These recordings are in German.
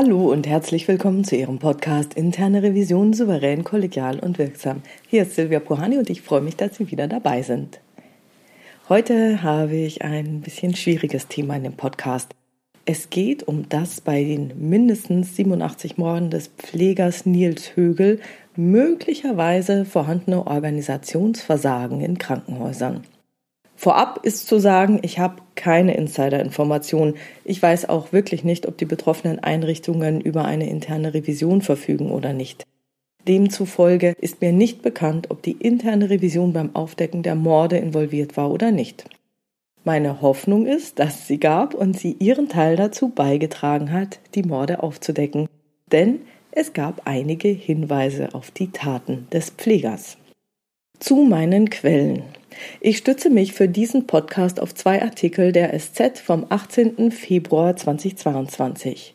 Hallo und herzlich willkommen zu Ihrem Podcast Interne Revision souverän, kollegial und wirksam. Hier ist Silvia Puhani und ich freue mich, dass Sie wieder dabei sind. Heute habe ich ein bisschen schwieriges Thema in dem Podcast. Es geht um das bei den mindestens 87 Morden des Pflegers Nils Högel möglicherweise vorhandene Organisationsversagen in Krankenhäusern. Vorab ist zu sagen, ich habe keine Insider-Informationen. Ich weiß auch wirklich nicht, ob die betroffenen Einrichtungen über eine interne Revision verfügen oder nicht. Demzufolge ist mir nicht bekannt, ob die interne Revision beim Aufdecken der Morde involviert war oder nicht. Meine Hoffnung ist, dass sie gab und sie ihren Teil dazu beigetragen hat, die Morde aufzudecken, denn es gab einige Hinweise auf die Taten des Pflegers. Zu meinen Quellen. Ich stütze mich für diesen Podcast auf zwei Artikel der SZ vom 18. Februar 2022.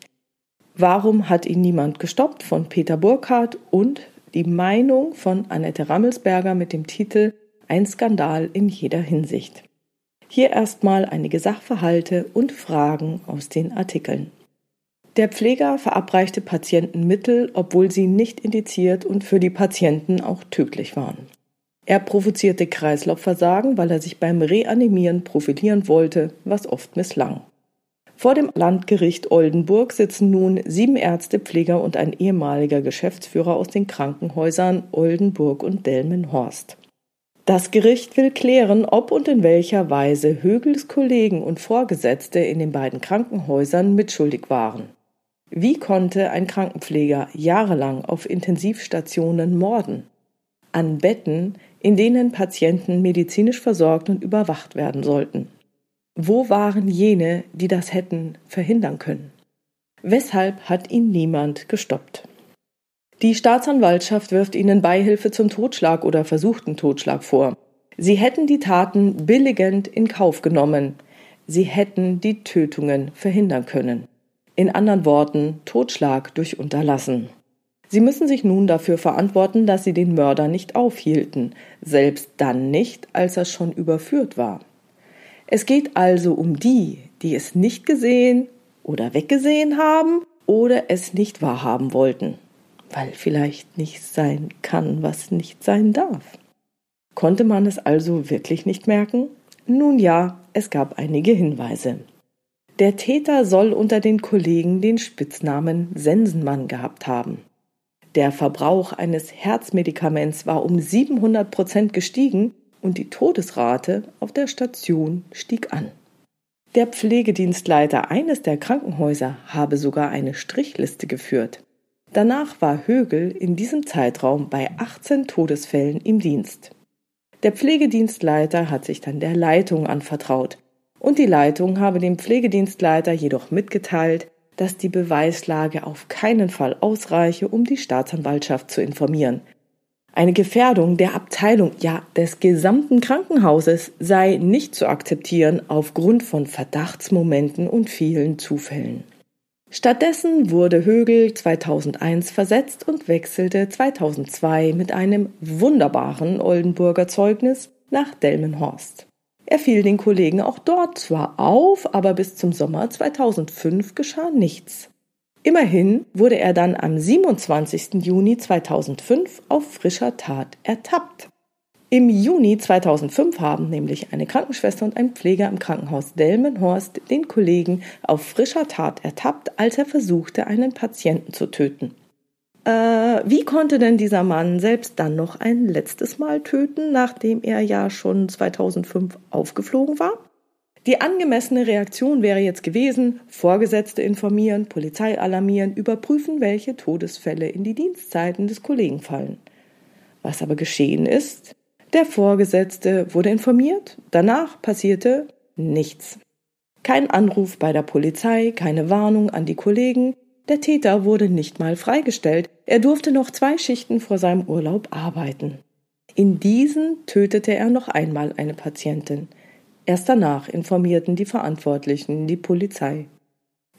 Warum hat ihn niemand gestoppt von Peter Burkhardt und die Meinung von Annette Rammelsberger mit dem Titel Ein Skandal in jeder Hinsicht. Hier erstmal einige Sachverhalte und Fragen aus den Artikeln. Der Pfleger verabreichte Patienten Mittel, obwohl sie nicht indiziert und für die Patienten auch tödlich waren. Er provozierte Kreislaufversagen, weil er sich beim Reanimieren profilieren wollte, was oft misslang. Vor dem Landgericht Oldenburg sitzen nun sieben Ärzte, Pfleger und ein ehemaliger Geschäftsführer aus den Krankenhäusern Oldenburg und Delmenhorst. Das Gericht will klären, ob und in welcher Weise Högels Kollegen und Vorgesetzte in den beiden Krankenhäusern mitschuldig waren. Wie konnte ein Krankenpfleger jahrelang auf Intensivstationen morden? An Betten, in denen Patienten medizinisch versorgt und überwacht werden sollten. Wo waren jene, die das hätten verhindern können? Weshalb hat ihn niemand gestoppt? Die Staatsanwaltschaft wirft ihnen Beihilfe zum Totschlag oder versuchten Totschlag vor. Sie hätten die Taten billigend in Kauf genommen. Sie hätten die Tötungen verhindern können. In anderen Worten Totschlag durch Unterlassen. Sie müssen sich nun dafür verantworten, dass sie den Mörder nicht aufhielten, selbst dann nicht, als er schon überführt war. Es geht also um die, die es nicht gesehen oder weggesehen haben oder es nicht wahrhaben wollten, weil vielleicht nicht sein kann, was nicht sein darf. Konnte man es also wirklich nicht merken? Nun ja, es gab einige Hinweise. Der Täter soll unter den Kollegen den Spitznamen Sensenmann gehabt haben. Der Verbrauch eines Herzmedikaments war um 700 Prozent gestiegen und die Todesrate auf der Station stieg an. Der Pflegedienstleiter eines der Krankenhäuser habe sogar eine Strichliste geführt. Danach war Högel in diesem Zeitraum bei 18 Todesfällen im Dienst. Der Pflegedienstleiter hat sich dann der Leitung anvertraut, und die Leitung habe dem Pflegedienstleiter jedoch mitgeteilt, dass die Beweislage auf keinen Fall ausreiche, um die Staatsanwaltschaft zu informieren. Eine Gefährdung der Abteilung, ja des gesamten Krankenhauses sei nicht zu akzeptieren aufgrund von Verdachtsmomenten und vielen Zufällen. Stattdessen wurde Högel 2001 versetzt und wechselte 2002 mit einem wunderbaren Oldenburger Zeugnis nach Delmenhorst. Er fiel den Kollegen auch dort zwar auf, aber bis zum Sommer 2005 geschah nichts. Immerhin wurde er dann am 27. Juni 2005 auf frischer Tat ertappt. Im Juni 2005 haben nämlich eine Krankenschwester und ein Pfleger im Krankenhaus Delmenhorst den Kollegen auf frischer Tat ertappt, als er versuchte, einen Patienten zu töten. Äh, wie konnte denn dieser Mann selbst dann noch ein letztes Mal töten, nachdem er ja schon 2005 aufgeflogen war? Die angemessene Reaktion wäre jetzt gewesen, Vorgesetzte informieren, Polizei alarmieren, überprüfen, welche Todesfälle in die Dienstzeiten des Kollegen fallen. Was aber geschehen ist, der Vorgesetzte wurde informiert, danach passierte nichts. Kein Anruf bei der Polizei, keine Warnung an die Kollegen, der Täter wurde nicht mal freigestellt, er durfte noch zwei Schichten vor seinem Urlaub arbeiten. In diesen tötete er noch einmal eine Patientin. Erst danach informierten die Verantwortlichen die Polizei.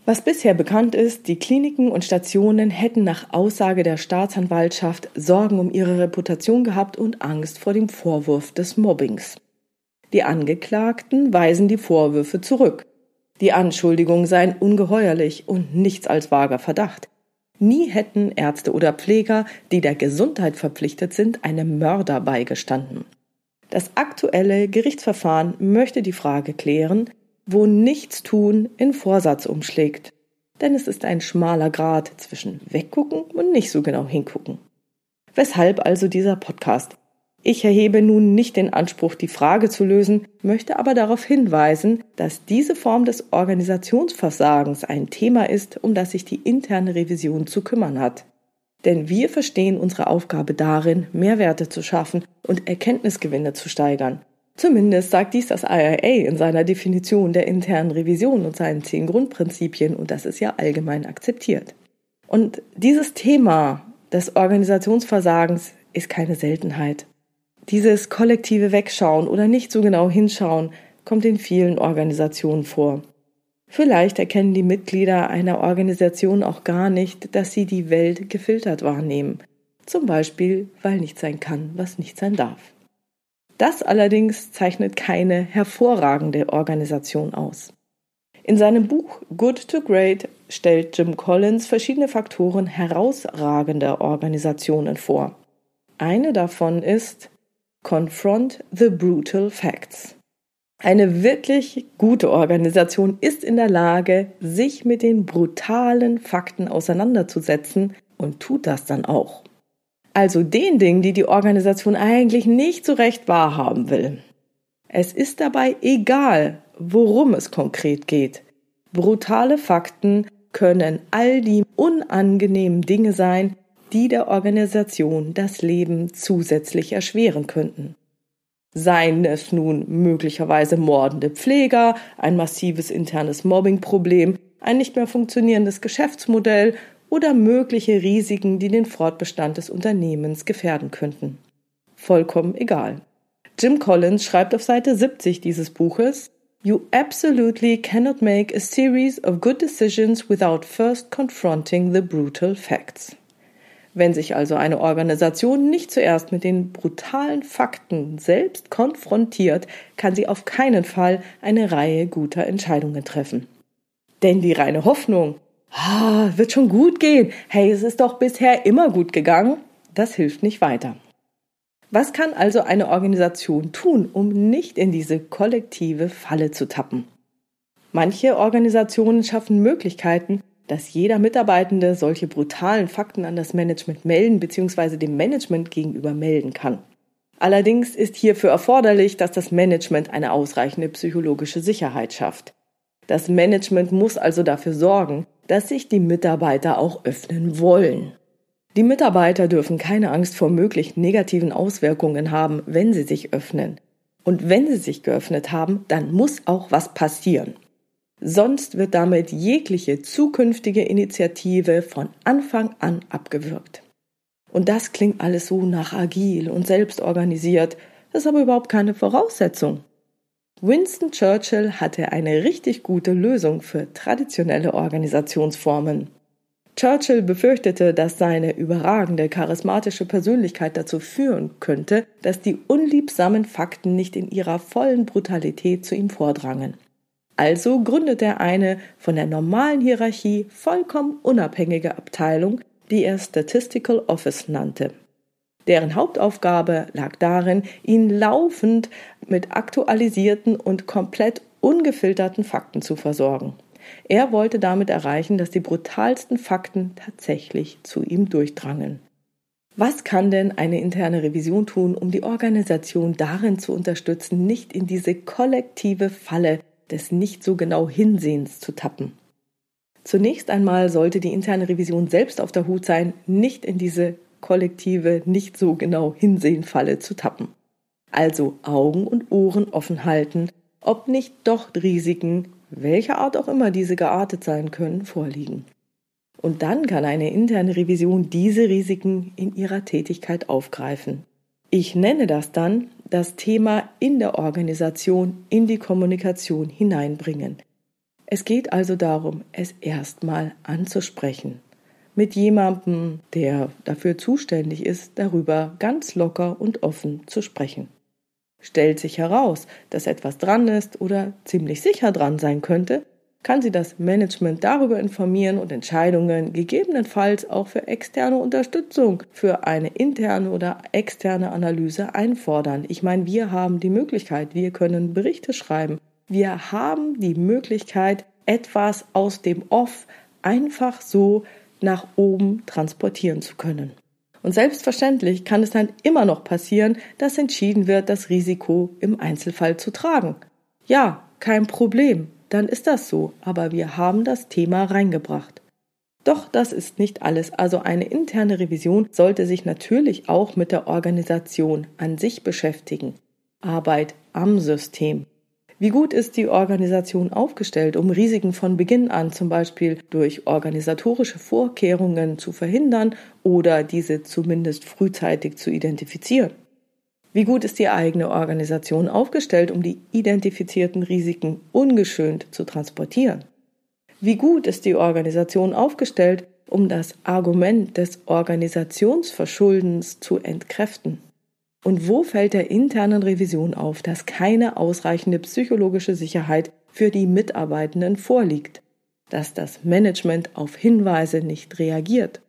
Was bisher bekannt ist, die Kliniken und Stationen hätten nach Aussage der Staatsanwaltschaft Sorgen um ihre Reputation gehabt und Angst vor dem Vorwurf des Mobbings. Die Angeklagten weisen die Vorwürfe zurück. Die Anschuldigungen seien ungeheuerlich und nichts als vager Verdacht. Nie hätten Ärzte oder Pfleger, die der Gesundheit verpflichtet sind, einem Mörder beigestanden. Das aktuelle Gerichtsverfahren möchte die Frage klären, wo Nichtstun in Vorsatz umschlägt. Denn es ist ein schmaler Grad zwischen weggucken und nicht so genau hingucken. Weshalb also dieser Podcast? Ich erhebe nun nicht den Anspruch, die Frage zu lösen, möchte aber darauf hinweisen, dass diese Form des Organisationsversagens ein Thema ist, um das sich die interne Revision zu kümmern hat. Denn wir verstehen unsere Aufgabe darin, Mehrwerte zu schaffen und Erkenntnisgewinne zu steigern. Zumindest sagt dies das IIA in seiner Definition der internen Revision und seinen zehn Grundprinzipien und das ist ja allgemein akzeptiert. Und dieses Thema des Organisationsversagens ist keine Seltenheit. Dieses kollektive Wegschauen oder nicht so genau hinschauen kommt in vielen Organisationen vor. Vielleicht erkennen die Mitglieder einer Organisation auch gar nicht, dass sie die Welt gefiltert wahrnehmen. Zum Beispiel, weil nicht sein kann, was nicht sein darf. Das allerdings zeichnet keine hervorragende Organisation aus. In seinem Buch Good to Great stellt Jim Collins verschiedene Faktoren herausragender Organisationen vor. Eine davon ist Confront the Brutal Facts. Eine wirklich gute Organisation ist in der Lage, sich mit den brutalen Fakten auseinanderzusetzen und tut das dann auch. Also den Dingen, die die Organisation eigentlich nicht so recht wahrhaben will. Es ist dabei egal, worum es konkret geht. Brutale Fakten können all die unangenehmen Dinge sein, die der Organisation das Leben zusätzlich erschweren könnten. Seien es nun möglicherweise mordende Pfleger, ein massives internes Mobbingproblem, ein nicht mehr funktionierendes Geschäftsmodell oder mögliche Risiken, die den Fortbestand des Unternehmens gefährden könnten. Vollkommen egal. Jim Collins schreibt auf Seite 70 dieses Buches You absolutely cannot make a series of good decisions without first confronting the brutal facts. Wenn sich also eine Organisation nicht zuerst mit den brutalen Fakten selbst konfrontiert, kann sie auf keinen Fall eine Reihe guter Entscheidungen treffen. Denn die reine Hoffnung, ah, wird schon gut gehen, hey, es ist doch bisher immer gut gegangen, das hilft nicht weiter. Was kann also eine Organisation tun, um nicht in diese kollektive Falle zu tappen? Manche Organisationen schaffen Möglichkeiten, dass jeder Mitarbeitende solche brutalen Fakten an das Management melden bzw. dem Management gegenüber melden kann. Allerdings ist hierfür erforderlich, dass das Management eine ausreichende psychologische Sicherheit schafft. Das Management muss also dafür sorgen, dass sich die Mitarbeiter auch öffnen wollen. Die Mitarbeiter dürfen keine Angst vor möglich negativen Auswirkungen haben, wenn sie sich öffnen. Und wenn sie sich geöffnet haben, dann muss auch was passieren. Sonst wird damit jegliche zukünftige Initiative von Anfang an abgewürgt. Und das klingt alles so nach agil und selbstorganisiert, das ist aber überhaupt keine Voraussetzung. Winston Churchill hatte eine richtig gute Lösung für traditionelle Organisationsformen. Churchill befürchtete, dass seine überragende charismatische Persönlichkeit dazu führen könnte, dass die unliebsamen Fakten nicht in ihrer vollen Brutalität zu ihm vordrangen. Also gründet er eine von der normalen Hierarchie vollkommen unabhängige Abteilung, die er Statistical Office nannte. Deren Hauptaufgabe lag darin, ihn laufend mit aktualisierten und komplett ungefilterten Fakten zu versorgen. Er wollte damit erreichen, dass die brutalsten Fakten tatsächlich zu ihm durchdrangen. Was kann denn eine interne Revision tun, um die Organisation darin zu unterstützen, nicht in diese kollektive Falle des nicht so genau Hinsehens zu tappen. Zunächst einmal sollte die interne Revision selbst auf der Hut sein, nicht in diese kollektive, nicht so genau Hinsehen-Falle zu tappen. Also Augen und Ohren offen halten, ob nicht doch Risiken, welcher Art auch immer diese geartet sein können, vorliegen. Und dann kann eine interne Revision diese Risiken in ihrer Tätigkeit aufgreifen. Ich nenne das dann das Thema in der Organisation in die Kommunikation hineinbringen. Es geht also darum, es erstmal anzusprechen. Mit jemandem, der dafür zuständig ist, darüber ganz locker und offen zu sprechen. Stellt sich heraus, dass etwas dran ist oder ziemlich sicher dran sein könnte, kann sie das Management darüber informieren und Entscheidungen gegebenenfalls auch für externe Unterstützung für eine interne oder externe Analyse einfordern. Ich meine, wir haben die Möglichkeit, wir können Berichte schreiben. Wir haben die Möglichkeit, etwas aus dem Off einfach so nach oben transportieren zu können. Und selbstverständlich kann es dann immer noch passieren, dass entschieden wird, das Risiko im Einzelfall zu tragen. Ja, kein Problem, dann ist das so, aber wir haben das Thema reingebracht. Doch das ist nicht alles. Also eine interne Revision sollte sich natürlich auch mit der Organisation an sich beschäftigen. Arbeit am System. Wie gut ist die Organisation aufgestellt, um Risiken von Beginn an zum Beispiel durch organisatorische Vorkehrungen zu verhindern oder diese zumindest frühzeitig zu identifizieren? Wie gut ist die eigene Organisation aufgestellt, um die identifizierten Risiken ungeschönt zu transportieren? Wie gut ist die Organisation aufgestellt, um das Argument des Organisationsverschuldens zu entkräften? Und wo fällt der internen Revision auf, dass keine ausreichende psychologische Sicherheit für die Mitarbeitenden vorliegt, dass das Management auf Hinweise nicht reagiert?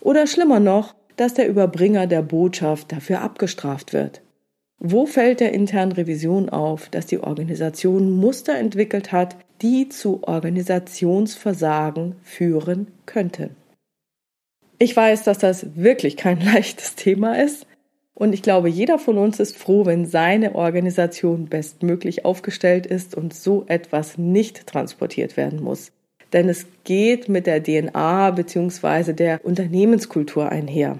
Oder schlimmer noch, dass der Überbringer der Botschaft dafür abgestraft wird? Wo fällt der internen Revision auf, dass die Organisation Muster entwickelt hat, die zu Organisationsversagen führen könnten? Ich weiß, dass das wirklich kein leichtes Thema ist, und ich glaube, jeder von uns ist froh, wenn seine Organisation bestmöglich aufgestellt ist und so etwas nicht transportiert werden muss. Denn es geht mit der DNA bzw. der Unternehmenskultur einher.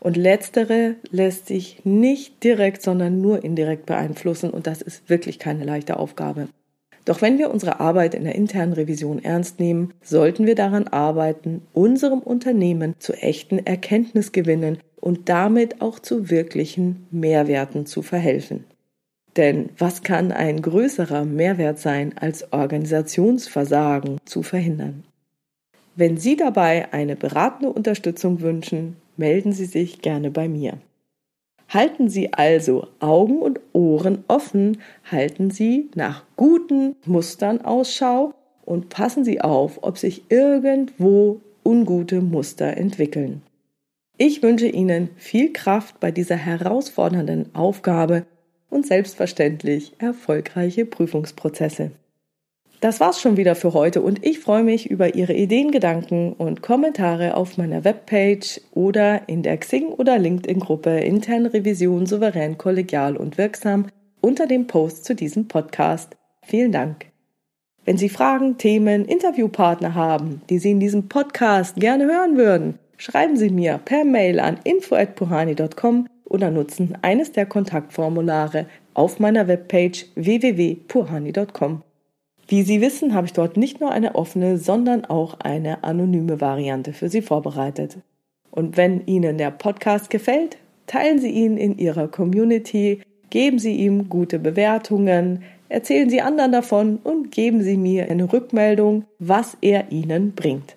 Und letztere lässt sich nicht direkt, sondern nur indirekt beeinflussen und das ist wirklich keine leichte Aufgabe. Doch wenn wir unsere Arbeit in der internen Revision ernst nehmen, sollten wir daran arbeiten, unserem Unternehmen zu echten Erkenntnisgewinnen und damit auch zu wirklichen Mehrwerten zu verhelfen. Denn was kann ein größerer Mehrwert sein, als Organisationsversagen zu verhindern? Wenn Sie dabei eine beratende Unterstützung wünschen, melden Sie sich gerne bei mir. Halten Sie also Augen und Ohren offen, halten Sie nach guten Mustern Ausschau und passen Sie auf, ob sich irgendwo ungute Muster entwickeln. Ich wünsche Ihnen viel Kraft bei dieser herausfordernden Aufgabe und selbstverständlich erfolgreiche Prüfungsprozesse. Das war's schon wieder für heute und ich freue mich über Ihre Ideen, Gedanken und Kommentare auf meiner Webpage oder in der Xing oder LinkedIn Gruppe Interne Revision souverän, kollegial und wirksam unter dem Post zu diesem Podcast. Vielen Dank. Wenn Sie Fragen, Themen, Interviewpartner haben, die Sie in diesem Podcast gerne hören würden, schreiben Sie mir per Mail an info@puhani.com oder nutzen eines der Kontaktformulare auf meiner Webpage www.puhani.com. Wie Sie wissen, habe ich dort nicht nur eine offene, sondern auch eine anonyme Variante für Sie vorbereitet. Und wenn Ihnen der Podcast gefällt, teilen Sie ihn in Ihrer Community, geben Sie ihm gute Bewertungen, erzählen Sie anderen davon und geben Sie mir eine Rückmeldung, was er Ihnen bringt.